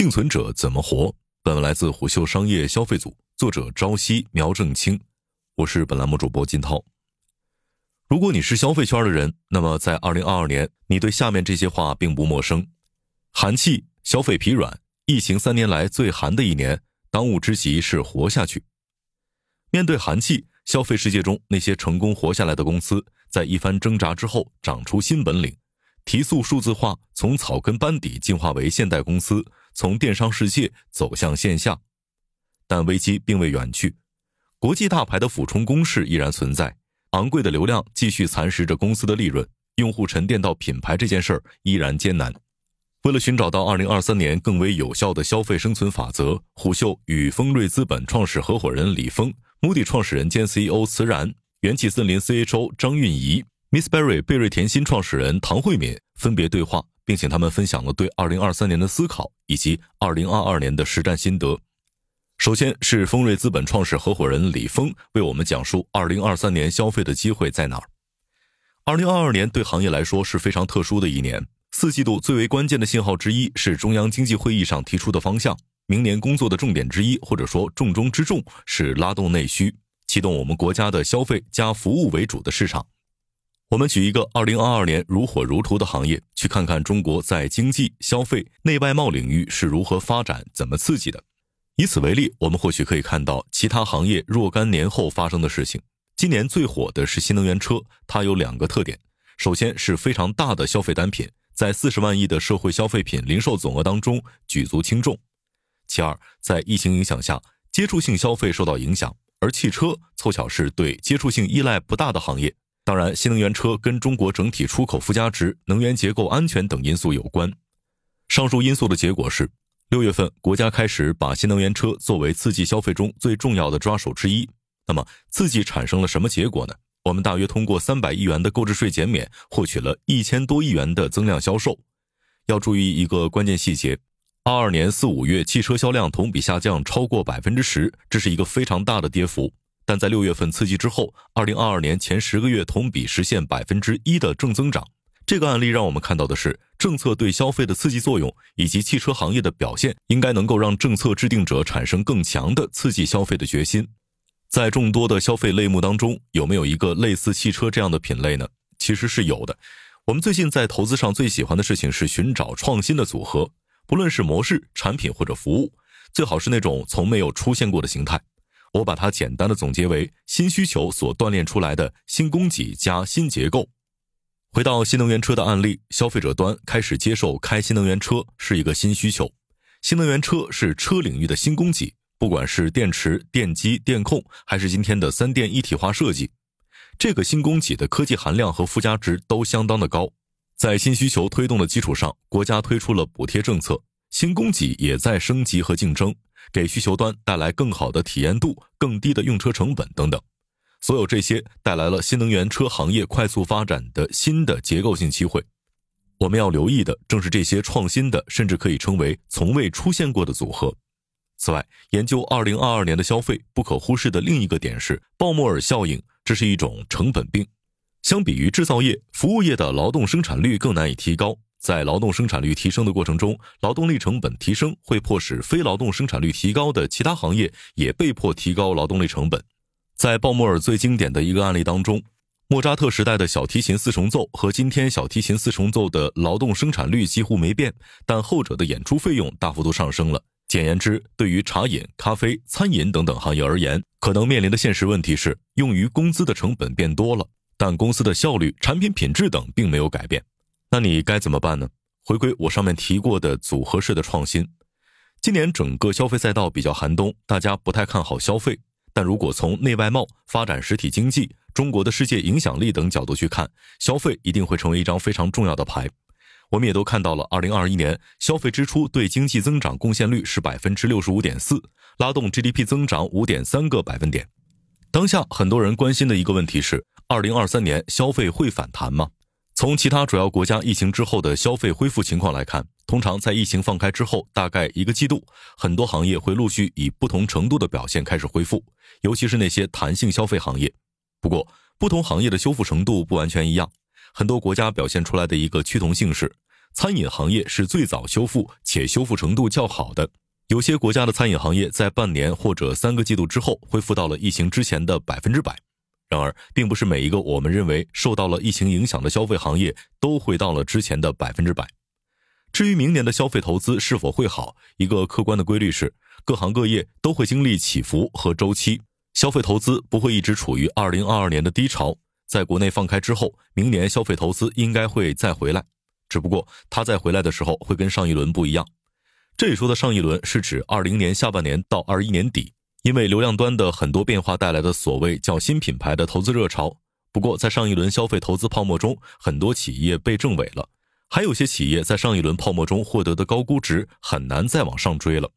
幸存者怎么活？本文来自虎嗅商业消费组，作者朝夕、苗正清。我是本栏目主播金涛。如果你是消费圈的人，那么在二零二二年，你对下面这些话并不陌生：寒气，消费疲软，疫情三年来最寒的一年，当务之急是活下去。面对寒气，消费世界中那些成功活下来的公司，在一番挣扎之后，长出新本领。提速数字化，从草根班底进化为现代公司，从电商世界走向线下，但危机并未远去，国际大牌的俯冲攻势依然存在，昂贵的流量继续蚕食着公司的利润，用户沉淀到品牌这件事儿依然艰难。为了寻找到二零二三年更为有效的消费生存法则，虎嗅与丰瑞资本创始合伙人李峰、穆迪创始人兼 CEO 慈然、元气森林 CHO 张韵仪。Miss Berry 贝瑞甜心创始人唐慧敏分别对话，并请他们分享了对2023年的思考以及2022年的实战心得。首先是丰瑞资本创始合伙人李峰为我们讲述2023年消费的机会在哪儿。2022年对行业来说是非常特殊的一年，四季度最为关键的信号之一是中央经济会议上提出的方向。明年工作的重点之一，或者说重中之重，是拉动内需，启动我们国家的消费加服务为主的市场。我们举一个二零二二年如火如荼的行业，去看看中国在经济、消费、内外贸领域是如何发展、怎么刺激的。以此为例，我们或许可以看到其他行业若干年后发生的事情。今年最火的是新能源车，它有两个特点：首先是非常大的消费单品，在四十万亿的社会消费品零售总额当中举足轻重；其二，在疫情影响下，接触性消费受到影响，而汽车凑巧是对接触性依赖不大的行业。当然，新能源车跟中国整体出口附加值、能源结构安全等因素有关。上述因素的结果是，六月份国家开始把新能源车作为刺激消费中最重要的抓手之一。那么，刺激产生了什么结果呢？我们大约通过三百亿元的购置税减免，获取了一千多亿元的增量销售。要注意一个关键细节：二二年四五月汽车销量同比下降超过百分之十，这是一个非常大的跌幅。但在六月份刺激之后，二零二二年前十个月同比实现百分之一的正增长。这个案例让我们看到的是，政策对消费的刺激作用以及汽车行业的表现，应该能够让政策制定者产生更强的刺激消费的决心。在众多的消费类目当中，有没有一个类似汽车这样的品类呢？其实是有的。我们最近在投资上最喜欢的事情是寻找创新的组合，不论是模式、产品或者服务，最好是那种从没有出现过的形态。我把它简单的总结为新需求所锻炼出来的新供给加新结构。回到新能源车的案例，消费者端开始接受开新能源车是一个新需求。新能源车是车领域的新供给，不管是电池、电机、电控，还是今天的三电一体化设计，这个新供给的科技含量和附加值都相当的高。在新需求推动的基础上，国家推出了补贴政策，新供给也在升级和竞争。给需求端带来更好的体验度、更低的用车成本等等，所有这些带来了新能源车行业快速发展的新的结构性机会。我们要留意的正是这些创新的，甚至可以称为从未出现过的组合。此外，研究2022年的消费不可忽视的另一个点是鲍莫尔效应，这是一种成本病。相比于制造业，服务业的劳动生产率更难以提高。在劳动生产率提升的过程中，劳动力成本提升会迫使非劳动生产率提高的其他行业也被迫提高劳动力成本。在鲍莫尔最经典的一个案例当中，莫扎特时代的小提琴四重奏和今天小提琴四重奏的劳动生产率几乎没变，但后者的演出费用大幅度上升了。简言之，对于茶饮、咖啡、餐饮等等行业而言，可能面临的现实问题是，用于工资的成本变多了，但公司的效率、产品品质等并没有改变。那你该怎么办呢？回归我上面提过的组合式的创新。今年整个消费赛道比较寒冬，大家不太看好消费。但如果从内外贸、发展实体经济、中国的世界影响力等角度去看，消费一定会成为一张非常重要的牌。我们也都看到了，二零二一年消费支出对经济增长贡献率是百分之六十五点四，拉动 GDP 增长五点三个百分点。当下很多人关心的一个问题是：二零二三年消费会反弹吗？从其他主要国家疫情之后的消费恢复情况来看，通常在疫情放开之后，大概一个季度，很多行业会陆续以不同程度的表现开始恢复，尤其是那些弹性消费行业。不过，不同行业的修复程度不完全一样。很多国家表现出来的一个趋同性是，餐饮行业是最早修复且修复程度较好的。有些国家的餐饮行业在半年或者三个季度之后恢复到了疫情之前的百分之百。然而，并不是每一个我们认为受到了疫情影响的消费行业都回到了之前的百分之百。至于明年的消费投资是否会好，一个客观的规律是，各行各业都会经历起伏和周期，消费投资不会一直处于二零二二年的低潮。在国内放开之后，明年消费投资应该会再回来，只不过它再回来的时候会跟上一轮不一样。这里说的上一轮是指二零年下半年到二一年底，因为流量端的很多变化带来的所谓叫新品牌的投资热潮。不过在上一轮消费投资泡沫中，很多企业被证伪了，还有些企业在上一轮泡沫中获得的高估值很难再往上追了。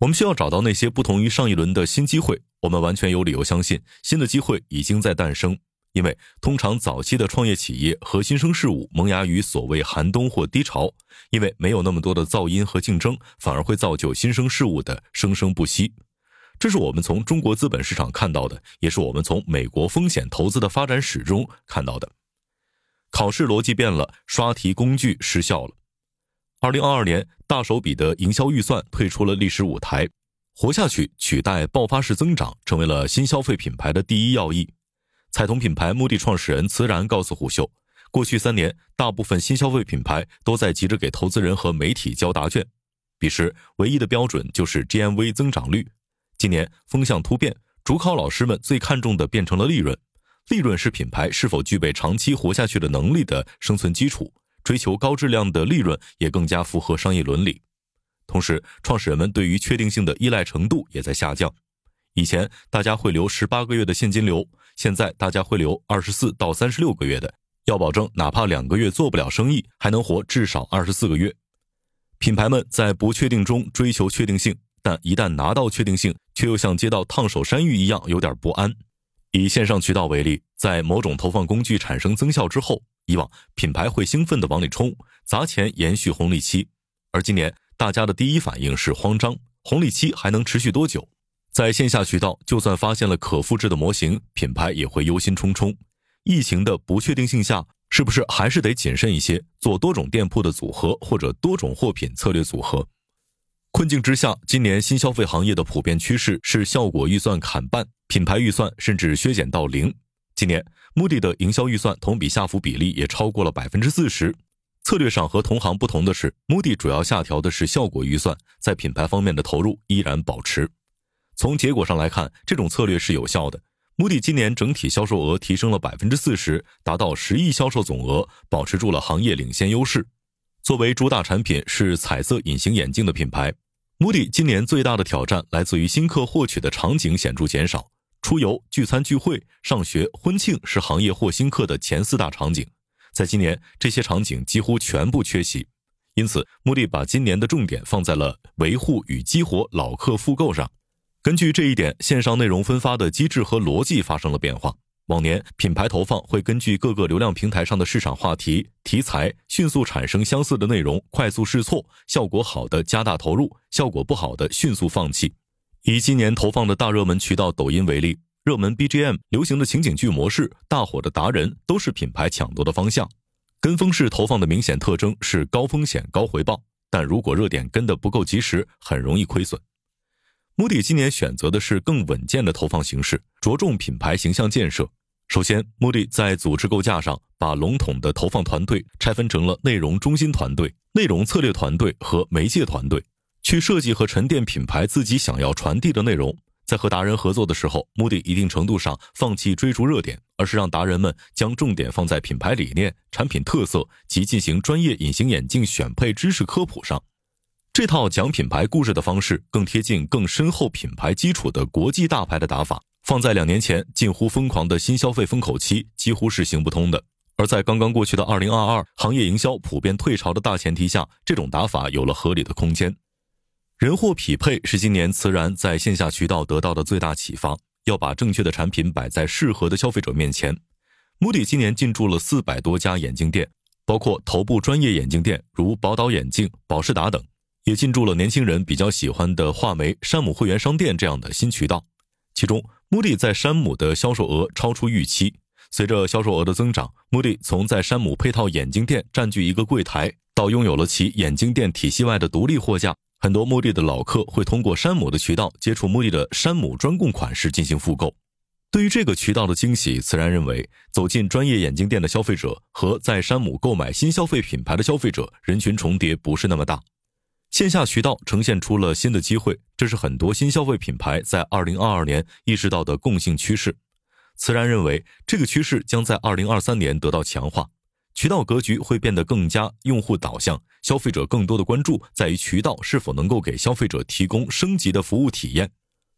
我们需要找到那些不同于上一轮的新机会。我们完全有理由相信，新的机会已经在诞生。因为通常早期的创业企业和新生事物萌芽于所谓寒冬或低潮，因为没有那么多的噪音和竞争，反而会造就新生事物的生生不息。这是我们从中国资本市场看到的，也是我们从美国风险投资的发展史中看到的。考试逻辑变了，刷题工具失效了。二零二二年，大手笔的营销预算退出了历史舞台，活下去取代爆发式增长，成为了新消费品牌的第一要义。彩童品牌目的创始人慈然告诉虎嗅，过去三年，大部分新消费品牌都在急着给投资人和媒体交答卷，彼时唯一的标准就是 GMV 增长率。今年风向突变，主考老师们最看重的变成了利润，利润是品牌是否具备长期活下去的能力的生存基础，追求高质量的利润也更加符合商业伦理。同时，创始人们对于确定性的依赖程度也在下降。以前大家会留十八个月的现金流，现在大家会留二十四到三十六个月的，要保证哪怕两个月做不了生意，还能活至少二十四个月。品牌们在不确定中追求确定性，但一旦拿到确定性，却又像接到烫手山芋一样有点不安。以线上渠道为例，在某种投放工具产生增效之后，以往品牌会兴奋地往里冲，砸钱延续红利期，而今年大家的第一反应是慌张，红利期还能持续多久？在线下渠道，就算发现了可复制的模型，品牌也会忧心忡忡。疫情的不确定性下，是不是还是得谨慎一些，做多种店铺的组合或者多种货品策略组合？困境之下，今年新消费行业的普遍趋势是效果预算砍半，品牌预算甚至削减到零。今年，Moody 的营销预算同比下浮比例也超过了百分之四十。策略上和同行不同的是，Moody 主要下调的是效果预算，在品牌方面的投入依然保持。从结果上来看，这种策略是有效的。穆迪今年整体销售额提升了百分之四十，达到十亿销售总额，保持住了行业领先优势。作为主打产品是彩色隐形眼镜的品牌，穆迪今年最大的挑战来自于新客获取的场景显著减少。出游、聚餐、聚会、上学、婚庆是行业获新客的前四大场景，在今年这些场景几乎全部缺席。因此，目的把今年的重点放在了维护与激活老客复购上。根据这一点，线上内容分发的机制和逻辑发生了变化。往年品牌投放会根据各个流量平台上的市场话题、题材，迅速产生相似的内容，快速试错，效果好的加大投入，效果不好的迅速放弃。以今年投放的大热门渠道抖音为例，热门 BGM、流行的情景剧模式、大火的达人，都是品牌抢夺的方向。跟风式投放的明显特征是高风险高回报，但如果热点跟得不够及时，很容易亏损。目的今年选择的是更稳健的投放形式，着重品牌形象建设。首先，目的在组织构架上，把笼统的投放团队拆分成了内容中心团队、内容策略团队和媒介团队，去设计和沉淀品牌自己想要传递的内容。在和达人合作的时候，目的一定程度上放弃追逐热点，而是让达人们将重点放在品牌理念、产品特色及进行专业隐形眼镜选配知识科普上。这套讲品牌故事的方式更贴近、更深厚品牌基础的国际大牌的打法，放在两年前近乎疯狂的新消费风口期，几乎是行不通的。而在刚刚过去的二零二二，行业营销普遍退潮的大前提下，这种打法有了合理的空间。人货匹配是今年慈然在线下渠道得到的最大启发，要把正确的产品摆在适合的消费者面前。穆迪今年进驻了四百多家眼镜店，包括头部专业眼镜店，如宝岛眼镜、宝仕达等。也进驻了年轻人比较喜欢的画眉、山姆会员商店这样的新渠道，其中穆迪在山姆的销售额超出预期。随着销售额的增长，穆迪从在山姆配套眼镜店占据一个柜台，到拥有了其眼镜店体系外的独立货架，很多墓地的老客会通过山姆的渠道接触墓地的山姆专供款式进行复购。对于这个渠道的惊喜，自然认为走进专业眼镜店的消费者和在山姆购买新消费品牌的消费者人群重叠不是那么大。线下渠道呈现出了新的机会，这是很多新消费品牌在2022年意识到的共性趋势。慈然认为，这个趋势将在2023年得到强化。渠道格局会变得更加用户导向，消费者更多的关注在于渠道是否能够给消费者提供升级的服务体验。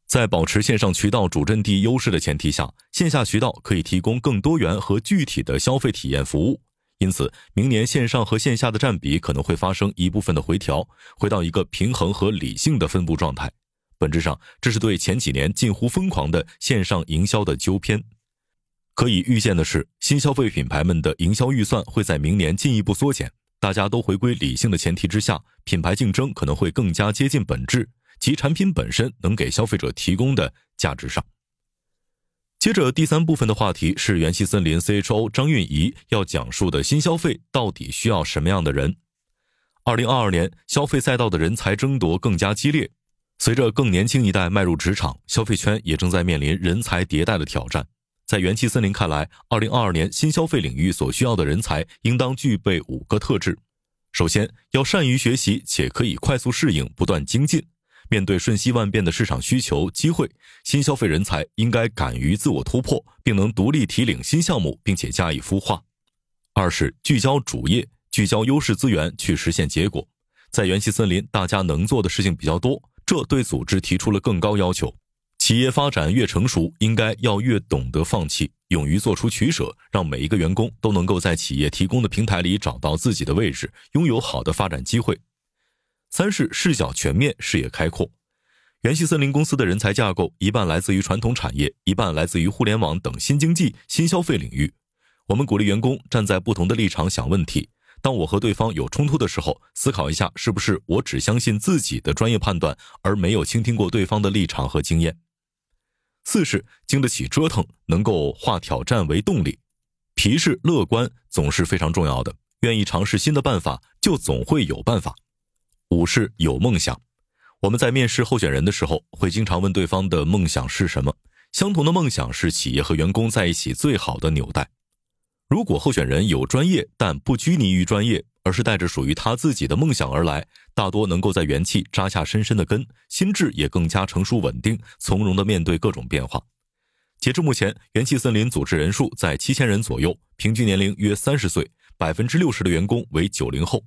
在保持线上渠道主阵地优势的前提下，线下渠道可以提供更多元和具体的消费体验服务。因此，明年线上和线下的占比可能会发生一部分的回调，回到一个平衡和理性的分布状态。本质上，这是对前几年近乎疯狂的线上营销的纠偏。可以预见的是，新消费品牌们的营销预算会在明年进一步缩减。大家都回归理性的前提之下，品牌竞争可能会更加接近本质及产品本身能给消费者提供的价值上。接着第三部分的话题是元气森林 CHO 张韵仪要讲述的新消费到底需要什么样的人？二零二二年消费赛道的人才争夺更加激烈，随着更年轻一代迈入职场，消费圈也正在面临人才迭代的挑战。在元气森林看来，二零二二年新消费领域所需要的人才应当具备五个特质：首先，要善于学习且可以快速适应、不断精进。面对瞬息万变的市场需求机会，新消费人才应该敢于自我突破，并能独立提领新项目，并且加以孵化。二是聚焦主业，聚焦优势资源去实现结果。在元气森林，大家能做的事情比较多，这对组织提出了更高要求。企业发展越成熟，应该要越懂得放弃，勇于做出取舍，让每一个员工都能够在企业提供的平台里找到自己的位置，拥有好的发展机会。三是视角全面，视野开阔。元气森林公司的人才架构一半来自于传统产业，一半来自于互联网等新经济、新消费领域。我们鼓励员工站在不同的立场想问题。当我和对方有冲突的时候，思考一下，是不是我只相信自己的专业判断，而没有倾听过对方的立场和经验。四是经得起折腾，能够化挑战为动力，皮是乐观，总是非常重要的。愿意尝试新的办法，就总会有办法。五是有梦想。我们在面试候选人的时候，会经常问对方的梦想是什么。相同的梦想是企业和员工在一起最好的纽带。如果候选人有专业，但不拘泥于专业。而是带着属于他自己的梦想而来，大多能够在元气扎下深深的根，心智也更加成熟稳定，从容的面对各种变化。截至目前，元气森林组织人数在七千人左右，平均年龄约三十岁，百分之六十的员工为九零后。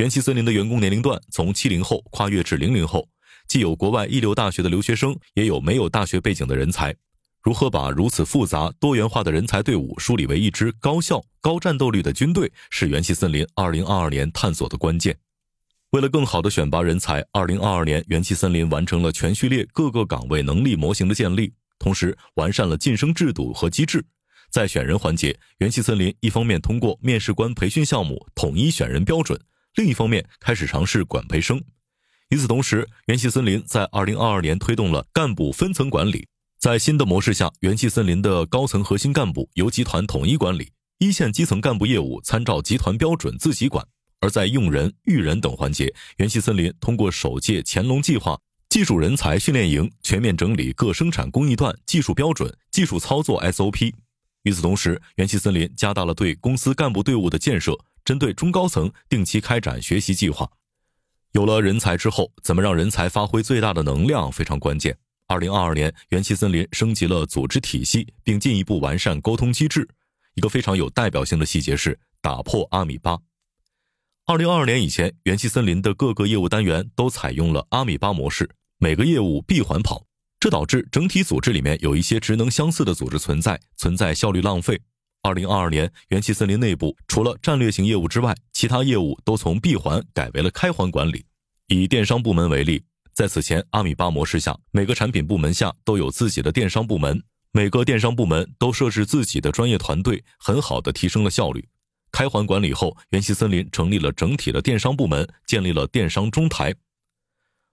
元气森林的员工年龄段从七零后跨越至零零后，既有国外一流大学的留学生，也有没有大学背景的人才。如何把如此复杂多元化的人才队伍梳理为一支高效、高战斗力的军队，是元气森林2022年探索的关键。为了更好的选拔人才，2022年元气森林完成了全序列各个岗位能力模型的建立，同时完善了晋升制度和机制。在选人环节，元气森林一方面通过面试官培训项目统一选人标准，另一方面开始尝试管培生。与此同时，元气森林在2022年推动了干部分层管理。在新的模式下，元气森林的高层核心干部由集团统一管理，一线基层干部业务参照集团标准自己管。而在用人、育人等环节，元气森林通过首届乾隆计划技术人才训练营，全面整理各生产工艺段技术标准、技术操作 SOP。与此同时，元气森林加大了对公司干部队伍的建设，针对中高层定期开展学习计划。有了人才之后，怎么让人才发挥最大的能量非常关键。二零二二年，元气森林升级了组织体系，并进一步完善沟通机制。一个非常有代表性的细节是打破阿米巴。二零二二年以前，元气森林的各个业务单元都采用了阿米巴模式，每个业务闭环跑，这导致整体组织里面有一些职能相似的组织存在，存在效率浪费。二零二二年，元气森林内部除了战略性业务之外，其他业务都从闭环改为了开环管理。以电商部门为例。在此前阿米巴模式下，每个产品部门下都有自己的电商部门，每个电商部门都设置自己的专业团队，很好的提升了效率。开环管理后，元气森林成立了整体的电商部门，建立了电商中台。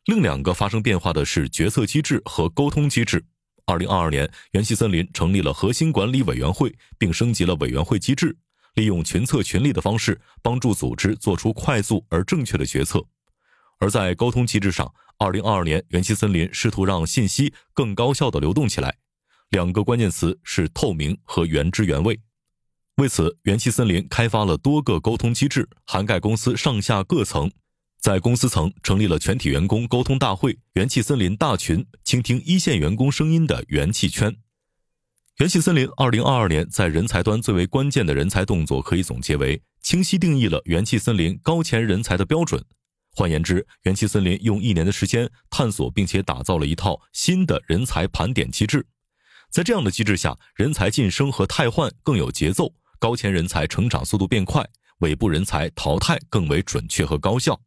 另两个发生变化的是决策机制和沟通机制。二零二二年，元气森林成立了核心管理委员会，并升级了委员会机制。利用群策群力的方式，帮助组织做出快速而正确的决策。而在沟通机制上，二零二二年，元气森林试图让信息更高效的流动起来。两个关键词是透明和原汁原味。为此，元气森林开发了多个沟通机制，涵盖公司上下各层。在公司层成立了全体员工沟通大会、元气森林大群，倾听一线员工声音的元气圈。元气森林二零二二年在人才端最为关键的人才动作，可以总结为清晰定义了元气森林高潜人才的标准。换言之，元气森林用一年的时间探索并且打造了一套新的人才盘点机制。在这样的机制下，人才晋升和汰换更有节奏，高潜人才成长速度变快，尾部人才淘汰更为准确和高效。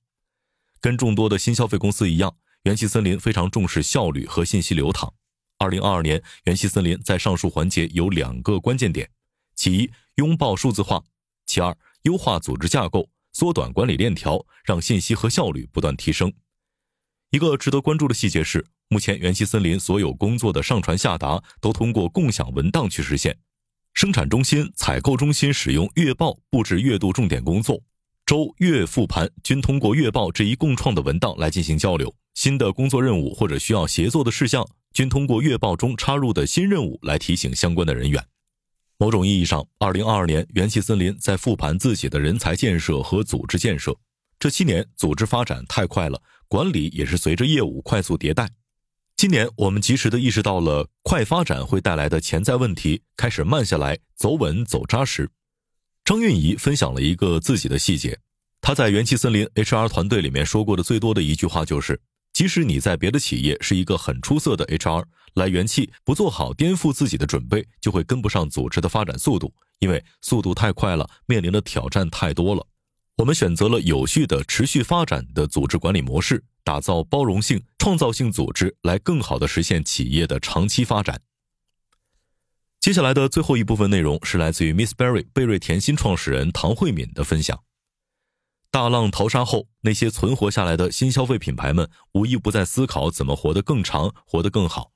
跟众多的新消费公司一样，元气森林非常重视效率和信息流淌。二零二二年，元气森林在上述环节有两个关键点：其一，拥抱数字化；其二，优化组织架构，缩短管理链条，让信息和效率不断提升。一个值得关注的细节是，目前元气森林所有工作的上传下达都通过共享文档去实现。生产中心、采购中心使用月报布置月度重点工作。周月复盘均通过月报这一共创的文档来进行交流，新的工作任务或者需要协作的事项均通过月报中插入的新任务来提醒相关的人员。某种意义上，二零二二年元气森林在复盘自己的人才建设和组织建设。这七年组织发展太快了，管理也是随着业务快速迭代。今年我们及时的意识到了快发展会带来的潜在问题，开始慢下来，走稳走扎实。张韵仪分享了一个自己的细节，她在元气森林 HR 团队里面说过的最多的一句话就是：即使你在别的企业是一个很出色的 HR，来元气不做好颠覆自己的准备，就会跟不上组织的发展速度，因为速度太快了，面临的挑战太多了。我们选择了有序的持续发展的组织管理模式，打造包容性、创造性组织，来更好的实现企业的长期发展。接下来的最后一部分内容是来自于 Miss Berry 贝瑞甜心创始人唐慧敏的分享。大浪淘沙后，那些存活下来的新消费品牌们无一不在思考怎么活得更长、活得更好。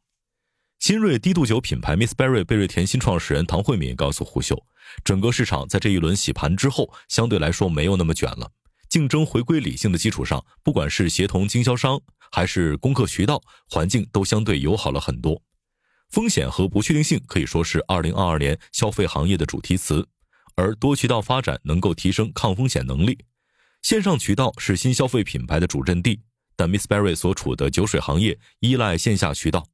新锐低度酒品牌 Miss Berry 贝瑞甜心创始人唐慧敏告诉胡秀，整个市场在这一轮洗盘之后，相对来说没有那么卷了。竞争回归理性的基础上，不管是协同经销商还是攻克渠道，环境都相对友好了很多。风险和不确定性可以说是2022年消费行业的主题词，而多渠道发展能够提升抗风险能力。线上渠道是新消费品牌的主阵地，但 Miss Berry 所处的酒水行业依赖线下渠道。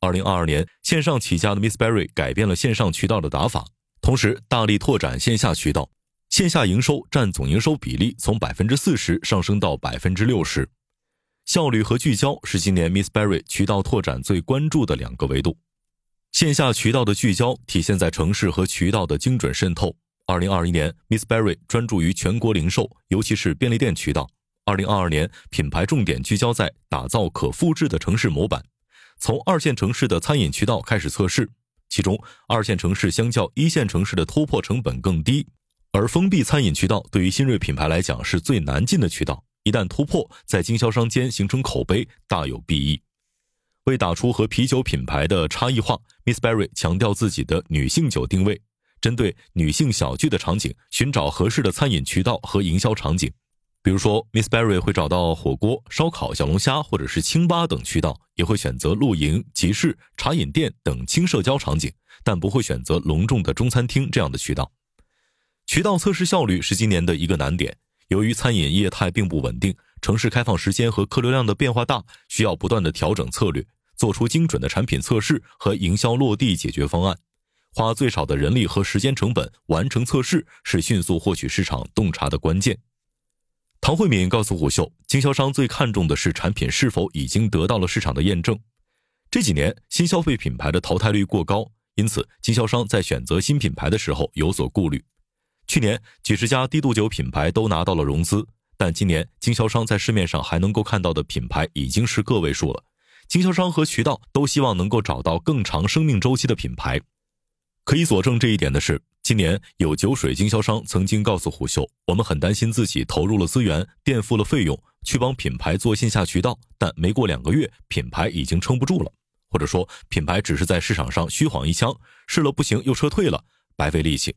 2022年，线上起家的 Miss Berry 改变了线上渠道的打法，同时大力拓展线下渠道，线下营收占总营收比例从百分之四十上升到百分之六十。效率和聚焦是今年 Miss Berry 渠道拓展最关注的两个维度。线下渠道的聚焦体现在城市和渠道的精准渗透。二零二一年，Miss Berry 专注于全国零售，尤其是便利店渠道。二零二二年，品牌重点聚焦在打造可复制的城市模板，从二线城市的餐饮渠道开始测试。其中，二线城市相较一线城市的突破成本更低，而封闭餐饮渠道对于新锐品牌来讲是最难进的渠道。一旦突破，在经销商间形成口碑，大有裨益。为打出和啤酒品牌的差异化，Miss Berry 强调自己的女性酒定位，针对女性小聚的场景，寻找合适的餐饮渠道和营销场景。比如说，Miss Berry 会找到火锅、烧烤、小龙虾或者是清吧等渠道，也会选择露营、集市、茶饮店等轻社交场景，但不会选择隆重的中餐厅这样的渠道。渠道测试效率是今年的一个难点，由于餐饮业态并不稳定。城市开放时间和客流量的变化大，需要不断的调整策略，做出精准的产品测试和营销落地解决方案，花最少的人力和时间成本完成测试，是迅速获取市场洞察的关键。唐慧敏告诉虎嗅，经销商最看重的是产品是否已经得到了市场的验证。这几年新消费品牌的淘汰率过高，因此经销商在选择新品牌的时候有所顾虑。去年几十家低度酒品牌都拿到了融资。但今年经销商在市面上还能够看到的品牌已经是个位数了。经销商和渠道都希望能够找到更长生命周期的品牌。可以佐证这一点的是，今年有酒水经销商曾经告诉虎嗅，我们很担心自己投入了资源，垫付了费用，去帮品牌做线下渠道，但没过两个月，品牌已经撑不住了，或者说品牌只是在市场上虚晃一枪，试了不行又撤退了，白费力气。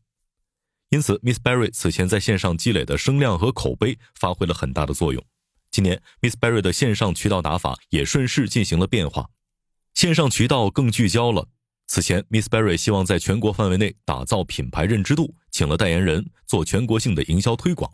因此，Miss Berry 此前在线上积累的声量和口碑发挥了很大的作用。今年，Miss Berry 的线上渠道打法也顺势进行了变化，线上渠道更聚焦了。此前，Miss Berry 希望在全国范围内打造品牌认知度，请了代言人做全国性的营销推广。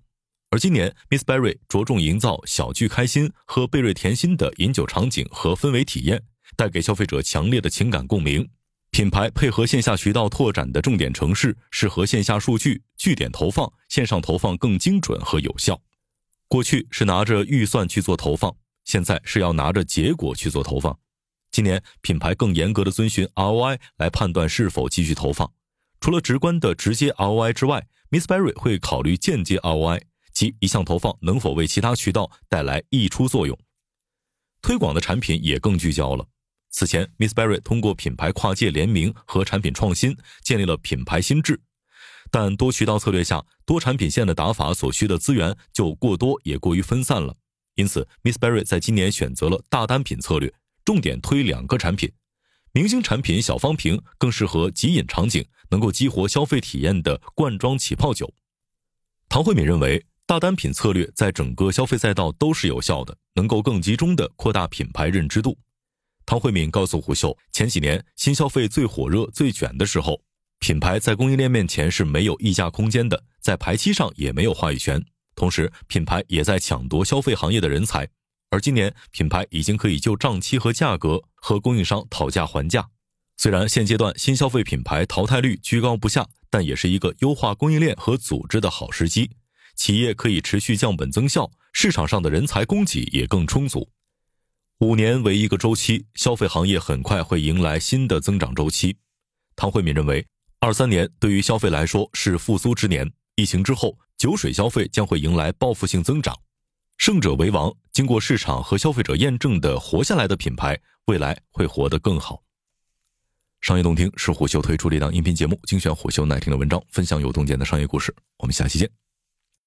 而今年，Miss Berry 着重营造小聚开心、喝贝瑞甜心的饮酒场景和氛围体验，带给消费者强烈的情感共鸣。品牌配合线下渠道拓展的重点城市，适合线下数据据点投放，线上投放更精准和有效。过去是拿着预算去做投放，现在是要拿着结果去做投放。今年品牌更严格的遵循 ROI 来判断是否继续投放。除了直观的直接 ROI 之外，Miss Berry 会考虑间接 ROI，即一项投放能否为其他渠道带来溢出作用。推广的产品也更聚焦了。此前，Miss Berry 通过品牌跨界联名和产品创新，建立了品牌心智。但多渠道策略下，多产品线的打法所需的资源就过多，也过于分散了。因此，Miss Berry 在今年选择了大单品策略，重点推两个产品。明星产品小方瓶更适合即饮场景，能够激活消费体验的罐装起泡酒。唐慧敏认为，大单品策略在整个消费赛道都是有效的，能够更集中的扩大品牌认知度。唐慧敏告诉虎嗅，前几年新消费最火热、最卷的时候。品牌在供应链面前是没有溢价空间的，在排期上也没有话语权。同时，品牌也在抢夺消费行业的人才。而今年，品牌已经可以就账期和价格和供应商讨价还价。虽然现阶段新消费品牌淘汰率居高不下，但也是一个优化供应链和组织的好时机。企业可以持续降本增效，市场上的人才供给也更充足。五年为一个周期，消费行业很快会迎来新的增长周期。唐慧敏认为。二三年对于消费来说是复苏之年，疫情之后酒水消费将会迎来报复性增长，胜者为王。经过市场和消费者验证的活下来的品牌，未来会活得更好。商业洞听是虎嗅推出的一档音频节目，精选虎嗅耐听的文章，分享有洞见的商业故事。我们下期见。